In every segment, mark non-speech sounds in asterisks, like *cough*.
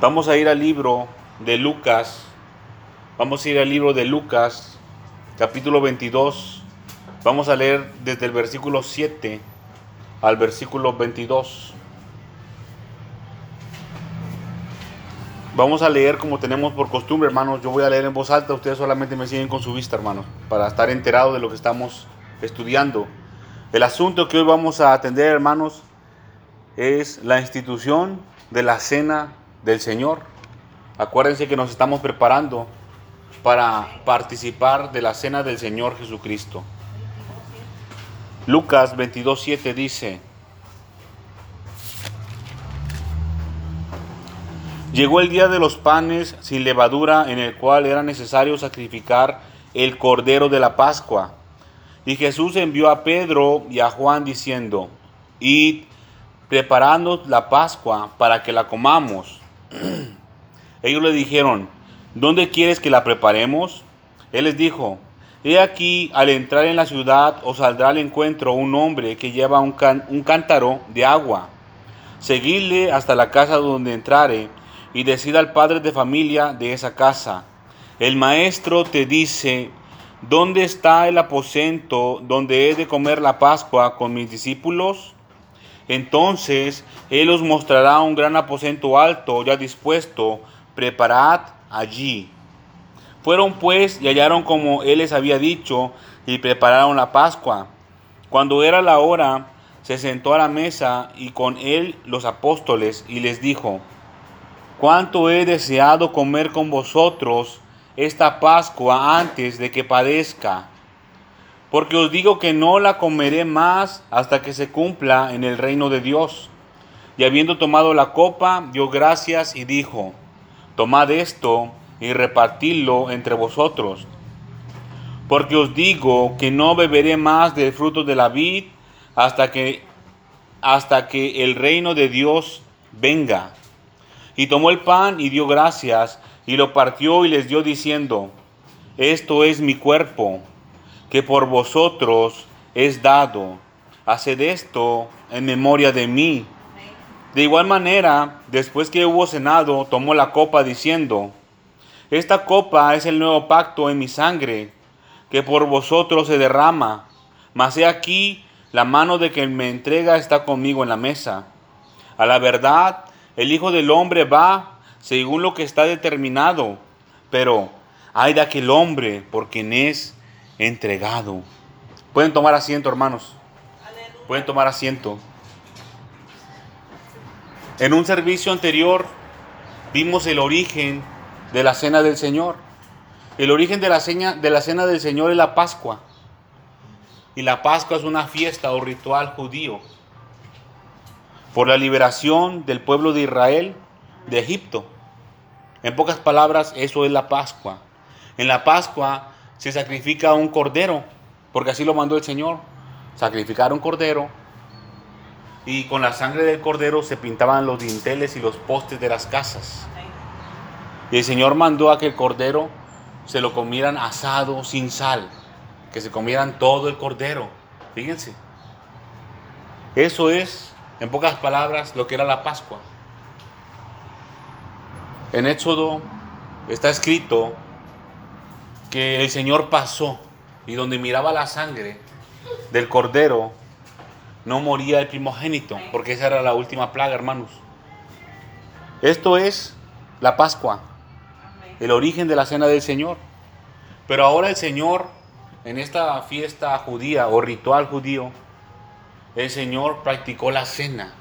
Vamos a ir al libro de Lucas. Vamos a ir al libro de Lucas, capítulo 22. Vamos a leer desde el versículo 7 al versículo 22. Vamos a leer como tenemos por costumbre, hermanos. Yo voy a leer en voz alta, ustedes solamente me siguen con su vista, hermanos, para estar enterados de lo que estamos estudiando. El asunto que hoy vamos a atender, hermanos, es la institución de la cena del Señor. Acuérdense que nos estamos preparando para participar de la cena del Señor Jesucristo. Lucas 22:7 dice, Llegó el día de los panes sin levadura en el cual era necesario sacrificar el cordero de la Pascua. Y Jesús envió a Pedro y a Juan diciendo, Id preparando la Pascua para que la comamos. *clears throat* Ellos le dijeron, ¿dónde quieres que la preparemos? Él les dijo, He aquí, al entrar en la ciudad os saldrá al encuentro un hombre que lleva un, cántaro de agua. Seguidle hasta la casa donde entrare y decida al padre de familia de esa casa. El maestro te dice, ¿dónde está el aposento donde he de comer la Pascua con mis discípulos? Entonces él os mostrará un gran aposento alto ya dispuesto, preparad allí. Fueron pues y hallaron como él les había dicho y prepararon la Pascua. Cuando era la hora, se sentó a la mesa y con él los apóstoles y les dijo, cuánto he deseado comer con vosotros esta Pascua antes de que padezca. Porque os digo que no la comeré más hasta que se cumpla en el reino de Dios. Y habiendo tomado la copa, dio gracias y dijo, Tomad esto y repartidlo entre vosotros. Porque os digo que no beberé más del fruto de la vid hasta que, hasta que el reino de Dios venga. Y tomó el pan y dio gracias, y lo partió y les dio diciendo, Esto es mi cuerpo, que por vosotros es dado. Haced esto en memoria de mí. De igual manera, después que hubo cenado, tomó la copa diciendo, Esta copa es el nuevo pacto en mi sangre, que por vosotros se derrama. Mas he aquí, la mano de quien me entrega está conmigo en la mesa. A la verdad, el Hijo del Hombre va según lo que está determinado, pero hay de aquel hombre por quien es entregado. Pueden tomar asiento, hermanos. Pueden tomar asiento. En un servicio anterior vimos el origen de la cena del Señor. El origen de la, cena, de la cena del Señor es la Pascua. Y la Pascua es una fiesta o ritual judío por la liberación del pueblo de Israel de Egipto. En pocas palabras, eso es la Pascua. En la Pascua se sacrifica un cordero, porque así lo mandó el Señor. Sacrificar un cordero y con la sangre del cordero se pintaban los dinteles y los postes de las casas. Y el Señor mandó a que el cordero se lo comieran asado sin sal, que se comieran todo el cordero. Fíjense. Eso es en pocas palabras, lo que era la Pascua. En Éxodo está escrito que el Señor pasó y donde miraba la sangre del cordero, no moría el primogénito, porque esa era la última plaga, hermanos. Esto es la Pascua, el origen de la cena del Señor. Pero ahora el Señor, en esta fiesta judía o ritual judío, el Señor practicó la cena.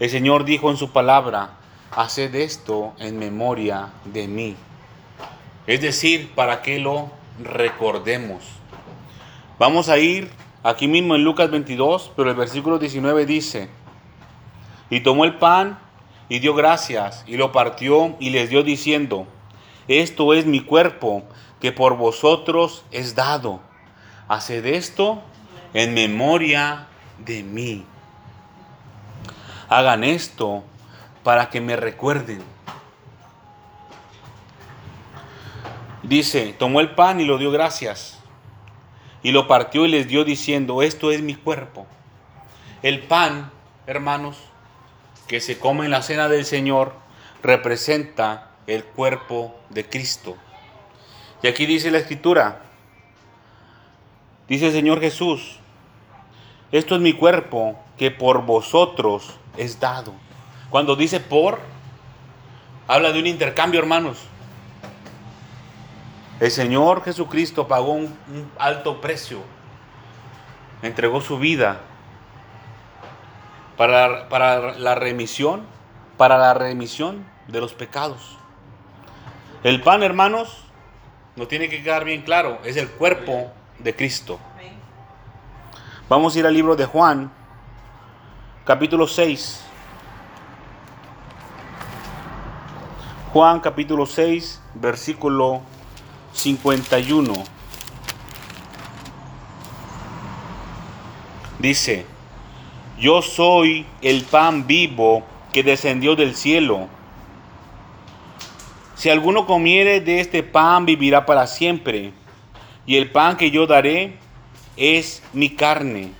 El Señor dijo en su palabra, haced esto en memoria de mí. Es decir, para que lo recordemos. Vamos a ir aquí mismo en Lucas 22, pero el versículo 19 dice, y tomó el pan y dio gracias y lo partió y les dio diciendo, esto es mi cuerpo que por vosotros es dado. Haced esto en memoria de mí. Hagan esto para que me recuerden. Dice, tomó el pan y lo dio gracias. Y lo partió y les dio diciendo, esto es mi cuerpo. El pan, hermanos, que se come en la cena del Señor, representa el cuerpo de Cristo. Y aquí dice la escritura, dice el Señor Jesús, esto es mi cuerpo que por vosotros es dado. Cuando dice por, habla de un intercambio, hermanos. El Señor Jesucristo pagó un, alto precio, entregó su vida para, para la remisión, para la remisión de los pecados. El pan, hermanos, nos tiene que quedar bien claro, es el cuerpo de Cristo. Vamos a ir al libro de Juan, capítulo 6. Juan capítulo 6, versículo 51. Dice, yo soy el pan vivo que descendió del cielo. Si alguno comiere de este pan, vivirá para siempre. Y el pan que yo daré es mi carne,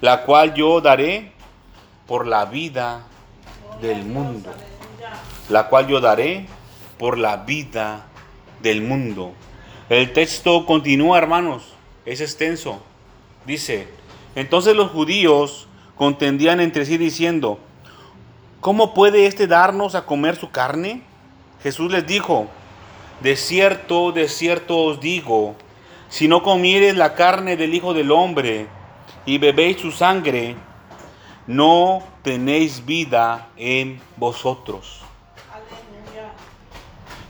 la cual yo daré por la vida del mundo. La cual yo daré por la vida del mundo. El texto continúa, hermanos, es extenso. Dice, entonces los judíos contendían entre sí diciendo, ¿cómo puede éste darnos a comer su carne? Jesús les dijo, de cierto, de cierto os digo, si no comieres la carne del Hijo del Hombre y bebéis su sangre, no tenéis vida en vosotros.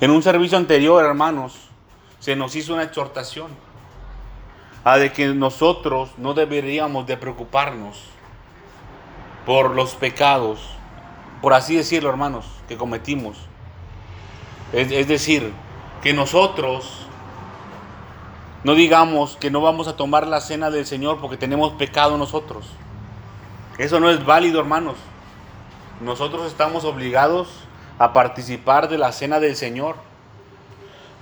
En un servicio anterior, hermanos, se nos hizo una exhortación a de que nosotros no deberíamos de preocuparnos por los pecados, por así decirlo, hermanos, que cometimos. Es decir, que nosotros no digamos que no vamos a tomar la cena del Señor porque tenemos pecado nosotros. Eso no es válido, hermanos. Nosotros estamos obligados a participar de la cena del Señor.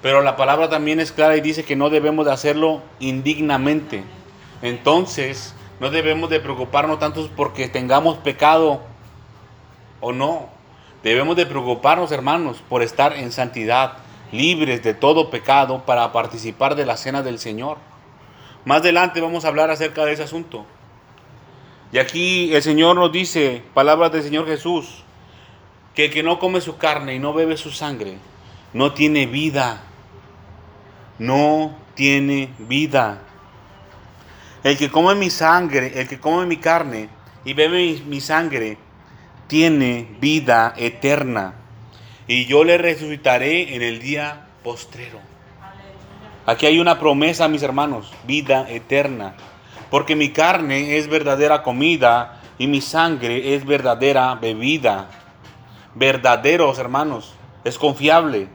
Pero la palabra también es clara y dice que no debemos de hacerlo indignamente. Entonces, no debemos de preocuparnos tanto porque tengamos pecado o no. Debemos de preocuparnos, hermanos, por estar en santidad, libres de todo pecado para participar de la cena del Señor. Más adelante vamos a hablar acerca de ese asunto. Y aquí el Señor nos dice, palabras del Señor Jesús, que el que no come su carne y no bebe su sangre, no tiene vida. No tiene vida. El que come mi sangre, el que come mi carne y bebe mi, sangre, tiene vida eterna y yo le resucitaré en el día postrero. Aquí hay una promesa, mis hermanos, vida eterna. Porque mi carne es verdadera comida y mi sangre es verdadera bebida. Verdaderos, hermanos, es confiable.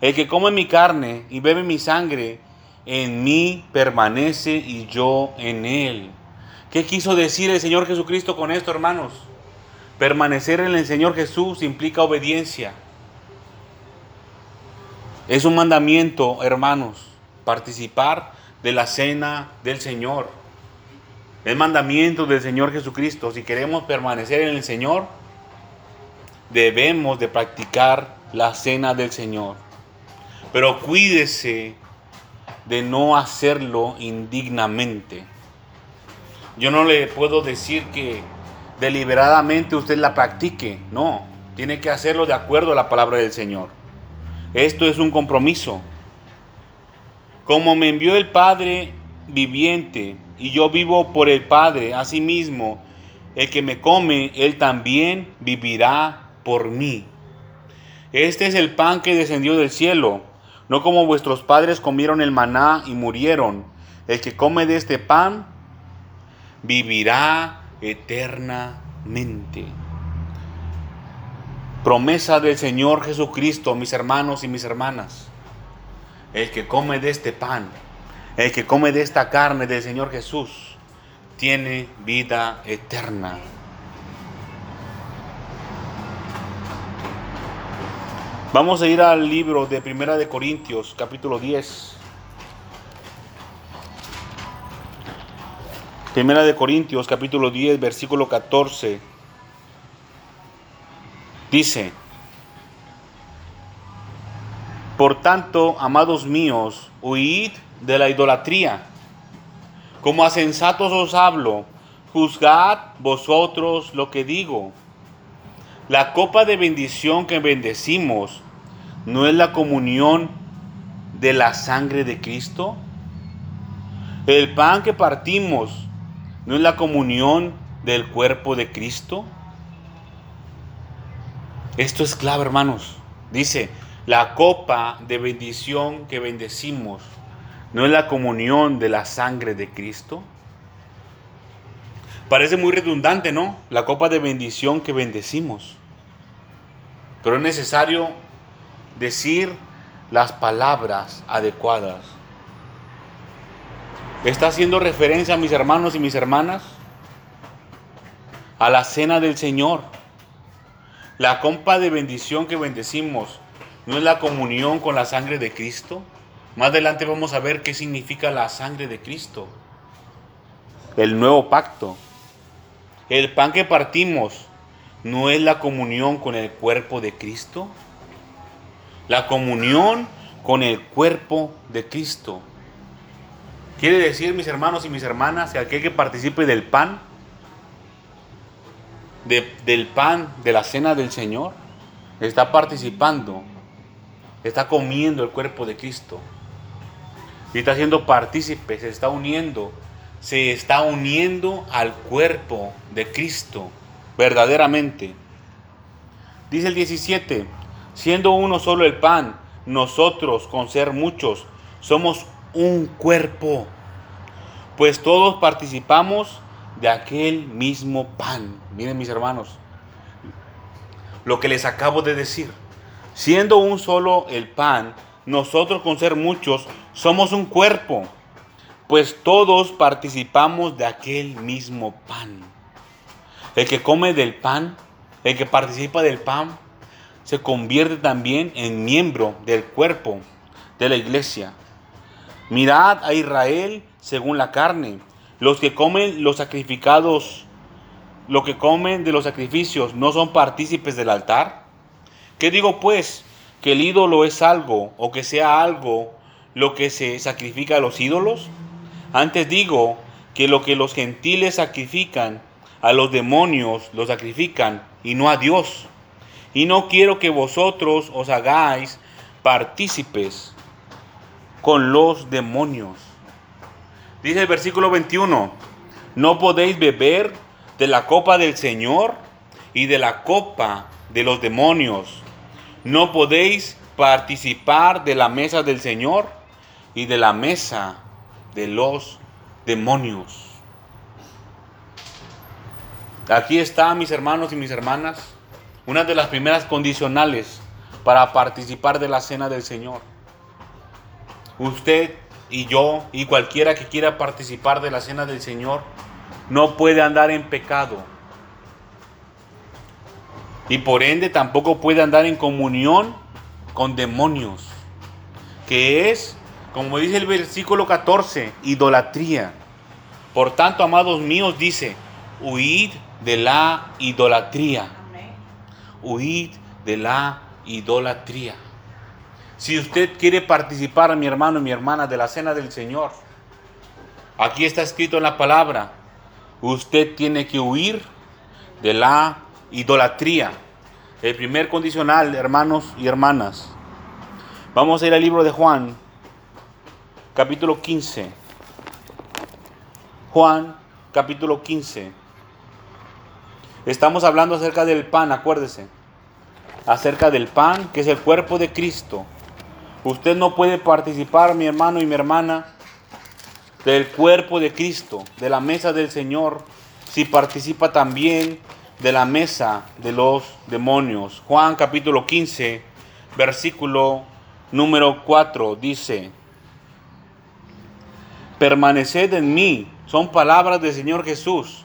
El que come mi carne y bebe mi sangre, en mí permanece y yo en él. ¿Qué quiso decir el Señor Jesucristo con esto, hermanos? Permanecer en el Señor Jesús implica obediencia. Es un mandamiento, hermanos, participar de la cena del Señor. Es mandamiento del Señor Jesucristo. Si queremos permanecer en el Señor, debemos de practicar la cena del Señor. Pero cuídese de no hacerlo indignamente. Yo no le puedo decir que deliberadamente usted la practique. No, tiene que hacerlo de acuerdo a la palabra del Señor. Esto es un compromiso. Como me envió el Padre viviente y yo vivo por el Padre, asimismo, el que me come, él también vivirá por mí. Este es el pan que descendió del cielo, no como vuestros padres comieron el maná y murieron. El que come de este pan vivirá eternamente promesa del Señor Jesucristo, mis hermanos y mis hermanas. El que come de este pan, el que come de esta carne del Señor Jesús, tiene vida eterna. Vamos a ir al libro de Primera de Corintios, capítulo 10. Primera de Corintios, capítulo 10, versículo 14. Dice, Por tanto, amados míos, huid de la idolatría. Como a sensatos os hablo, juzgad vosotros lo que digo. La copa de bendición que bendecimos no es la comunión de la sangre de Cristo. El pan que partimos no es la comunión del cuerpo de Cristo. Esto es clave, hermanos. Dice, la copa de bendición que bendecimos no es la comunión de la sangre de Cristo. Parece muy redundante, ¿no? La copa de bendición que bendecimos. Pero es necesario decir las palabras adecuadas. Está haciendo referencia, mis hermanos y mis hermanas, a la cena del Señor. La copa de bendición que bendecimos no es la comunión con la sangre de Cristo. Más adelante vamos a ver qué significa la sangre de Cristo. El nuevo pacto. El pan que partimos no es la comunión con el cuerpo de Cristo. La comunión con el cuerpo de Cristo. Quiere decir, mis hermanos y mis hermanas, que aquel que participe del pan del pan de la cena del Señor, está participando, está comiendo el cuerpo de Cristo. Y está siendo partícipe, se está uniendo, se está uniendo al cuerpo de Cristo, verdaderamente. Dice el 17, siendo uno solo el pan, nosotros con ser muchos somos un cuerpo, pues todos participamos de aquel mismo pan. Miren mis hermanos, lo que les acabo de decir. Siendo un solo el pan, nosotros con ser muchos somos un cuerpo, pues todos participamos de aquel mismo pan. El que come del pan, el que participa del pan, se convierte también en miembro del cuerpo de la iglesia. Mirad a Israel según la carne los que comen los sacrificados, lo que comen de los sacrificios, no son partícipes del altar. ¿Qué digo pues? ¿Que el ídolo es algo o que sea algo lo que se sacrifica a los ídolos? Antes digo que lo que los gentiles sacrifican a los demonios lo sacrifican y no a Dios. Y no quiero que vosotros os hagáis partícipes con los demonios. Dice el versículo 21, no podéis beber de la copa del Señor y de la copa de los demonios. No podéis participar de la mesa del Señor y de la mesa de los demonios. Aquí está, mis hermanos y mis hermanas, una de las primeras condicionales para participar de la cena del Señor. Usted y yo y cualquiera que quiera participar de la cena del Señor no puede andar en pecado. Y por ende tampoco puede andar en comunión con demonios, que es, como dice el versículo 14, idolatría. Por tanto, amados míos, dice, huid de la idolatría. Huid de la idolatría. Si usted quiere participar, mi hermano y mi hermana, de la cena del Señor, aquí está escrito en la palabra, usted tiene que huir de la idolatría. El primer condicional, hermanos y hermanas. Vamos a ir al libro de Juan, capítulo 15. Juan, capítulo 15. Estamos hablando acerca del pan, acuérdese. Acerca del pan, que es el cuerpo de Cristo Usted no puede participar, mi hermano y mi hermana, del cuerpo de Cristo, de la mesa del Señor, si participa también de la mesa de los demonios. Juan capítulo 15, versículo número 4 dice, permaneced en mí, son palabras del Señor Jesús,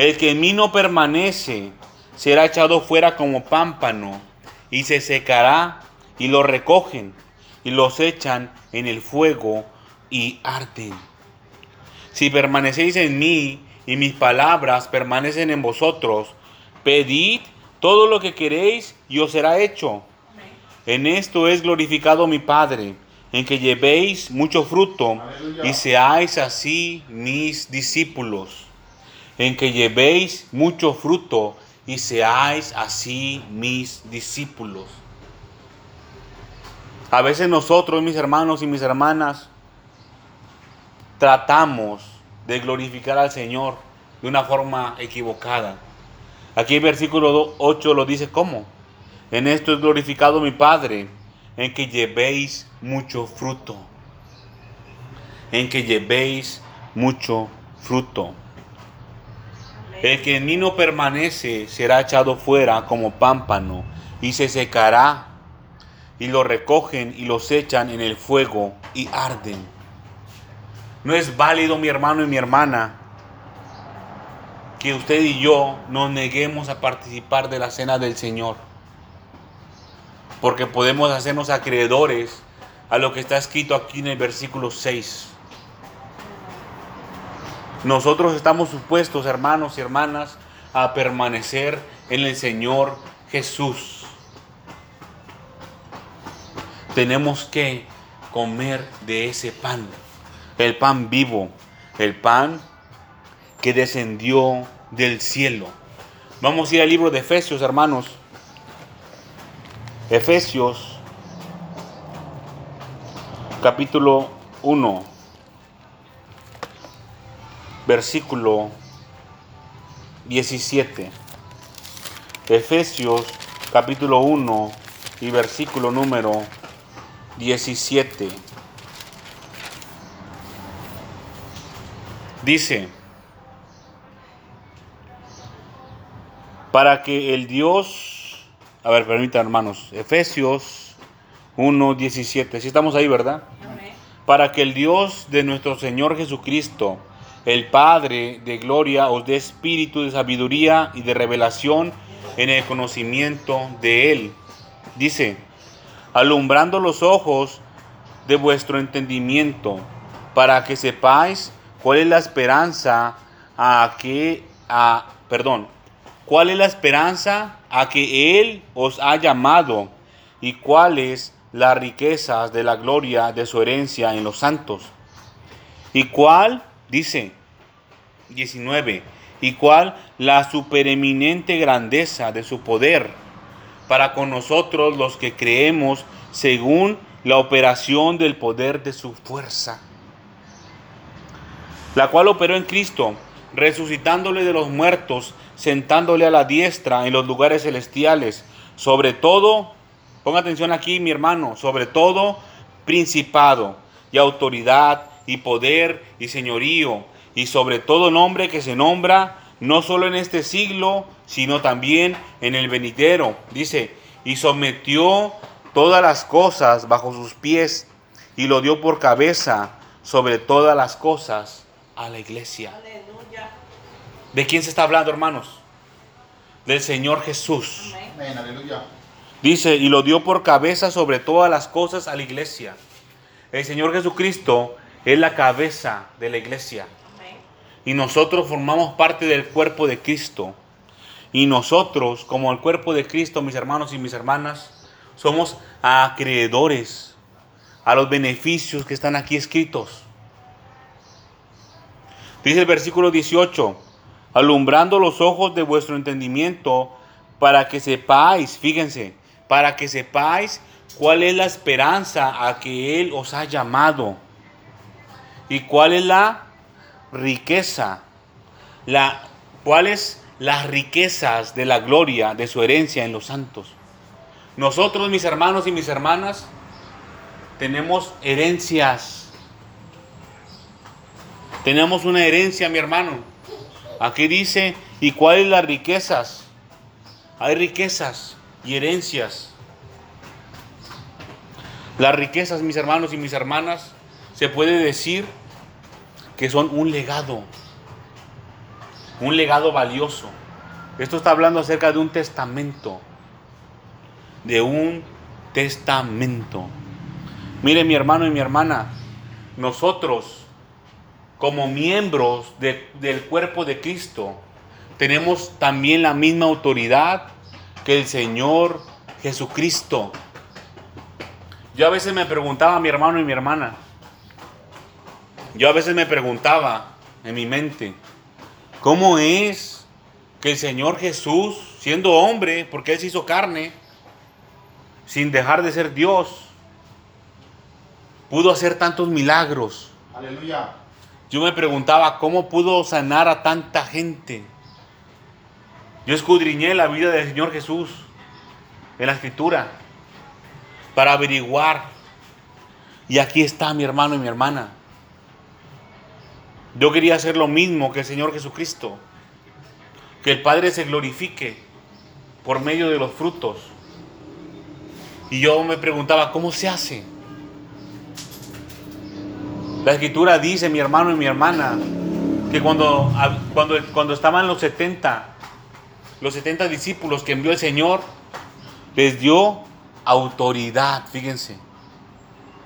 El que en mí no permanece será echado fuera como pámpano y se secará y lo recogen y los echan en el fuego y arden. Si permanecéis en mí y mis palabras permanecen en vosotros, pedid todo lo que queréis y os será hecho. En esto es glorificado mi Padre, en que llevéis mucho fruto y seáis así mis discípulos. En que llevéis mucho fruto y seáis así mis discípulos. A veces nosotros, mis hermanos y mis hermanas, tratamos de glorificar al Señor de una forma equivocada. Aquí el versículo 8 lo dice cómo. En esto es glorificado mi Padre, en que llevéis mucho fruto. En que llevéis mucho fruto. El que en mí no permanece será echado fuera como pámpano y se secará y lo recogen y los echan en el fuego y arden. No es válido mi hermano y mi hermana que usted y yo nos neguemos a participar de la cena del Señor. Porque podemos hacernos acreedores a lo que está escrito aquí en el versículo 6. Nosotros estamos supuestos, hermanos y hermanas, a permanecer en el Señor Jesús. Tenemos que comer de ese pan, el pan vivo, el pan que descendió del cielo. Vamos a ir al libro de Efesios, hermanos. Efesios, capítulo 1 versículo 17. Efesios capítulo 1 y versículo número 17. Dice, para que el Dios, a ver, permítanme hermanos, Efesios 1, 17, si estamos ahí, ¿verdad? Para que el Dios de nuestro Señor Jesucristo, el Padre de gloria os dé espíritu de sabiduría y de revelación en el conocimiento de Él. Dice, alumbrando los ojos de vuestro entendimiento, para que sepáis cuál es la esperanza a que, a, perdón, cuál es la esperanza a que Él os ha llamado y cuáles las riquezas de la gloria de su herencia en los santos. Y cuál Dice 19, y cuál la supereminente grandeza de su poder. Para con nosotros los que creemos según la operación del poder de su fuerza, la cual operó en Cristo, resucitándole de los muertos, sentándole a la diestra en los lugares celestiales, sobre todo, ponga atención aquí mi hermano, sobre todo principado y autoridad y poder y señorío y sobre todo nombre que se nombra no solo en este siglo, sino también en el venidero. Dice, y sometió todas las cosas bajo sus pies y lo dio por cabeza sobre todas las cosas a la iglesia. ¿De quién se está hablando, hermanos? Del Señor Jesús. Dice, y lo dio por cabeza sobre todas las cosas a la iglesia. El Señor Jesucristo es la cabeza de la iglesia. Y nosotros formamos parte del cuerpo de Cristo. Y nosotros, como el cuerpo de Cristo, mis hermanos y mis hermanas, somos acreedores a los beneficios que están aquí escritos. Dice el versículo 18, alumbrando los ojos de vuestro entendimiento para que sepáis, fíjense, para que sepáis cuál es la esperanza a que Él os ha llamado ¿Y cuál es la riqueza? La, ¿Cuáles las riquezas de la gloria de su herencia en los santos? Nosotros, mis hermanos y mis hermanas, tenemos herencias. Tenemos una herencia, mi hermano. Aquí dice, ¿y cuáles las riquezas? Hay riquezas y herencias. Las riquezas, mis hermanos y mis hermanas, se puede decir que son un legado, un legado valioso. Esto está hablando acerca de un testamento, de un testamento. Mire mi hermano y mi hermana, nosotros como miembros del cuerpo de Cristo tenemos también la misma autoridad que el Señor Jesucristo. Yo a veces me preguntaba a mi hermano y mi hermana, yo a veces me preguntaba en mi mente, ¿cómo es que el Señor Jesús, siendo hombre, porque Él se hizo carne, sin dejar de ser Dios, pudo hacer tantos milagros? Aleluya. Yo me preguntaba, ¿cómo pudo sanar a tanta gente? Yo escudriñé la vida del Señor Jesús en la escritura para averiguar. Y aquí está mi hermano y mi hermana. Yo quería hacer lo mismo que el Señor Jesucristo. Que el Padre se glorifique por medio de los frutos. Y yo me preguntaba, ¿cómo se hace? La escritura dice, mi hermano y mi hermana, que cuando, cuando, cuando estaban los 70, los 70 discípulos que envió el Señor, les dio autoridad, fíjense.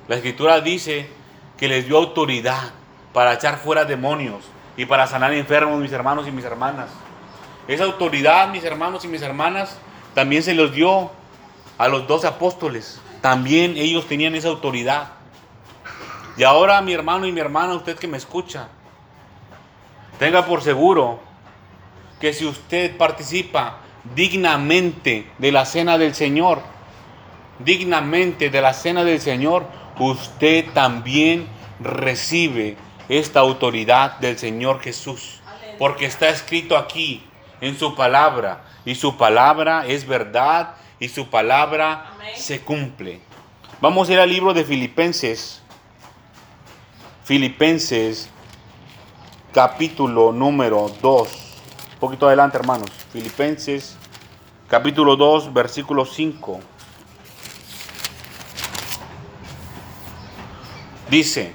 La escritura dice que les dio autoridad para echar fuera demonios y para sanar enfermos, mis hermanos y mis hermanas. Esa autoridad, mis hermanos y mis hermanas, también se los dio a los dos apóstoles. También ellos tenían esa autoridad. Y ahora, mi hermano y mi hermana, usted que me escucha, tenga por seguro que si usted participa dignamente de la cena del Señor, dignamente de la cena del Señor, usted también recibe esta autoridad del Señor Jesús. Porque está escrito aquí en su palabra. Y su palabra es verdad y su palabra se cumple. Vamos a ir al libro de Filipenses. Filipenses capítulo número 2. Un poquito adelante, hermanos. Filipenses capítulo 2, versículo 5. Dice,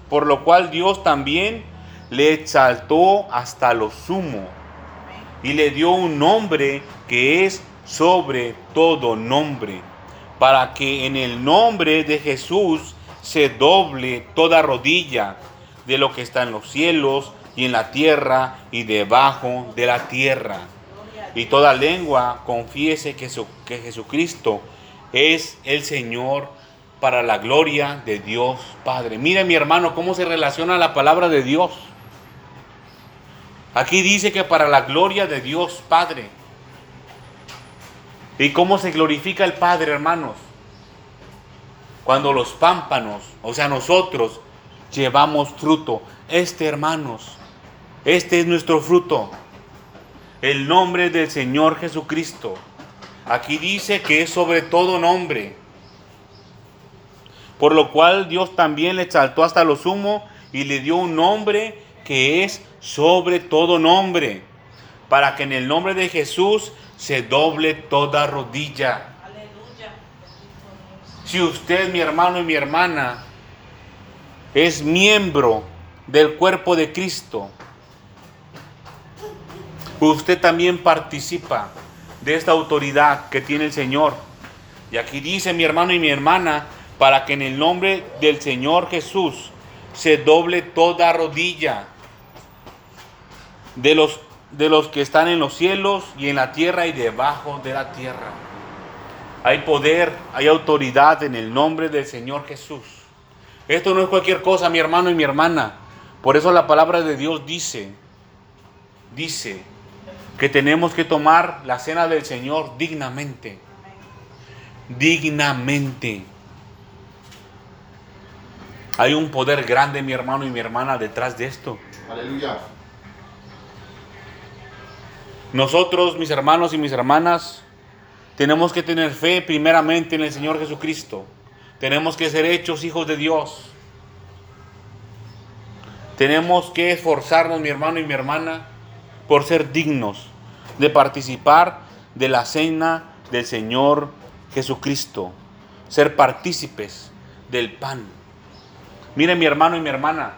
por lo cual Dios también le exaltó hasta lo sumo y le dio un nombre que es sobre todo nombre, para que en el nombre de Jesús se doble toda rodilla de lo que está en los cielos y en la tierra y debajo de la tierra. Y toda lengua confiese que, que Jesucristo es el Señor para la gloria de Dios Padre. Mire mi hermano cómo se relaciona la palabra de Dios. Aquí dice que para la gloria de Dios Padre. ¿Y cómo se glorifica el Padre, hermanos? Cuando los pámpanos, o sea, nosotros llevamos fruto. Este, hermanos, este es nuestro fruto. El nombre del Señor Jesucristo. Aquí dice que es sobre todo nombre por lo cual Dios también le exaltó hasta lo sumo y le dio un nombre que es sobre todo nombre, para que en el nombre de Jesús se doble toda rodilla. Si usted, mi hermano y mi hermana, es miembro del cuerpo de Cristo, usted también participa de esta autoridad que tiene el Señor. Y aquí dice mi hermano y mi hermana, para que en el nombre del Señor Jesús se doble toda rodilla de los, de los que están en los cielos y en la tierra y debajo de la tierra. Hay poder, hay autoridad en el nombre del Señor Jesús. Esto no es cualquier cosa, mi hermano y mi hermana. Por eso la palabra de Dios dice, dice que tenemos que tomar la cena del Señor dignamente. Dignamente. Hay un poder grande, mi hermano y mi hermana, detrás de esto. Aleluya. Nosotros, mis hermanos y mis hermanas, tenemos que tener fe primeramente en el Señor Jesucristo. Tenemos que ser hechos hijos de Dios. Tenemos que esforzarnos, mi hermano y mi hermana, por ser dignos de participar de la cena del Señor Jesucristo. Ser partícipes del pan. Mire mi hermano y mi hermana,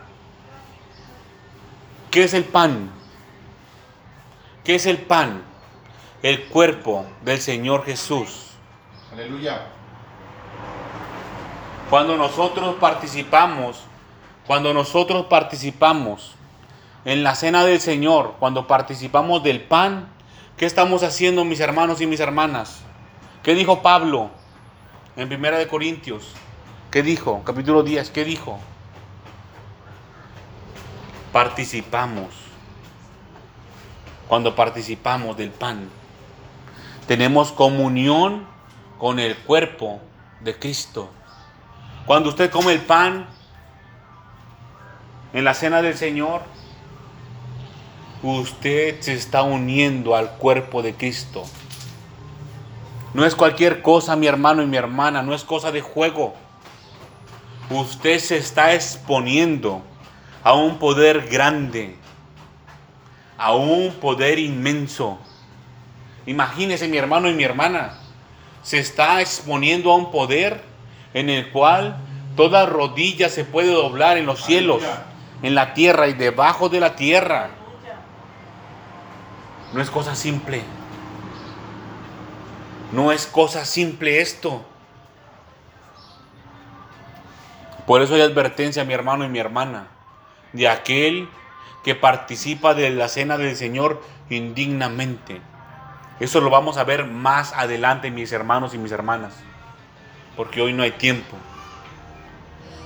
¿qué es el pan? ¿Qué es el pan? El cuerpo del Señor Jesús. Aleluya. Cuando nosotros participamos, cuando nosotros participamos en la cena del Señor, cuando participamos del pan, ¿qué estamos haciendo mis hermanos y mis hermanas? ¿Qué dijo Pablo en Primera de Corintios? ¿Qué dijo? Capítulo 10, ¿qué dijo? Participamos. Cuando participamos del pan, tenemos comunión con el cuerpo de Cristo. Cuando usted come el pan en la cena del Señor, usted se está uniendo al cuerpo de Cristo. No es cualquier cosa, mi hermano y mi hermana, no es cosa de juego. Usted se está exponiendo a un poder grande, a un poder inmenso. Imagínese mi hermano y mi hermana, se está exponiendo a un poder en el cual toda rodilla se puede doblar en los cielos, en la tierra y debajo de la tierra. No es cosa simple. No es cosa simple esto. Por eso hay advertencia, mi hermano y mi hermana, de aquel que participa de la cena del Señor indignamente. Eso lo vamos a ver más adelante, mis hermanos y mis hermanas, porque hoy no hay tiempo.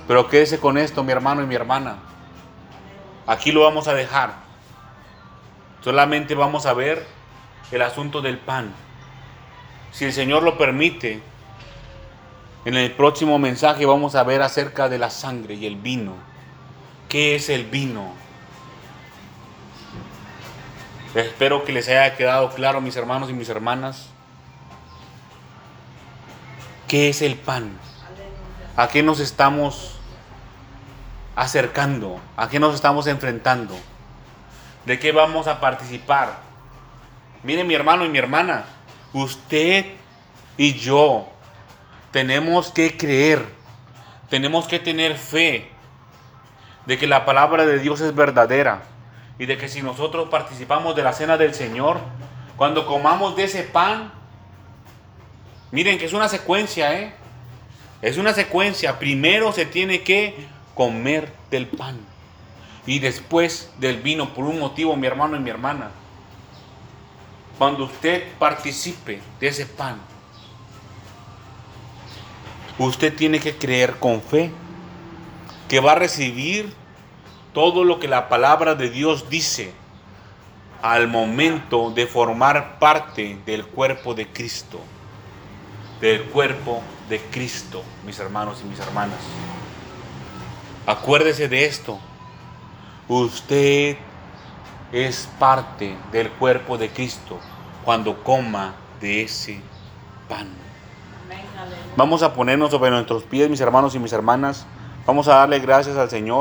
Pero quédese con esto, mi hermano y mi hermana. Aquí lo vamos a dejar. Solamente vamos a ver el asunto del pan. Si el Señor lo permite, en el próximo mensaje vamos a ver acerca de la sangre y el vino. ¿Qué es el vino? Espero que les haya quedado claro, mis hermanos y mis hermanas. ¿Qué es el pan? ¿A qué nos estamos acercando? ¿A qué nos estamos enfrentando? ¿De qué vamos a participar? Mire mi hermano y mi hermana, usted y yo tenemos que creer, tenemos que tener fe de que la palabra de Dios es verdadera y de que si nosotros participamos de la cena del Señor, cuando comamos de ese pan, miren que es una secuencia, ¿eh? Es una secuencia. Primero se tiene que comer del pan y después del vino por un motivo, mi hermano y mi hermana. Cuando usted participe de ese pan, usted tiene que creer con fe que va a recibir todo lo que la palabra de Dios dice al momento de formar parte del cuerpo de Cristo. Del cuerpo de Cristo, mis hermanos y mis hermanas. Acuérdese de esto. Usted es parte del cuerpo de Cristo cuando coma de ese pan. Vamos a ponernos sobre nuestros pies, mis hermanos y mis hermanas. Vamos a darle gracias al Señor.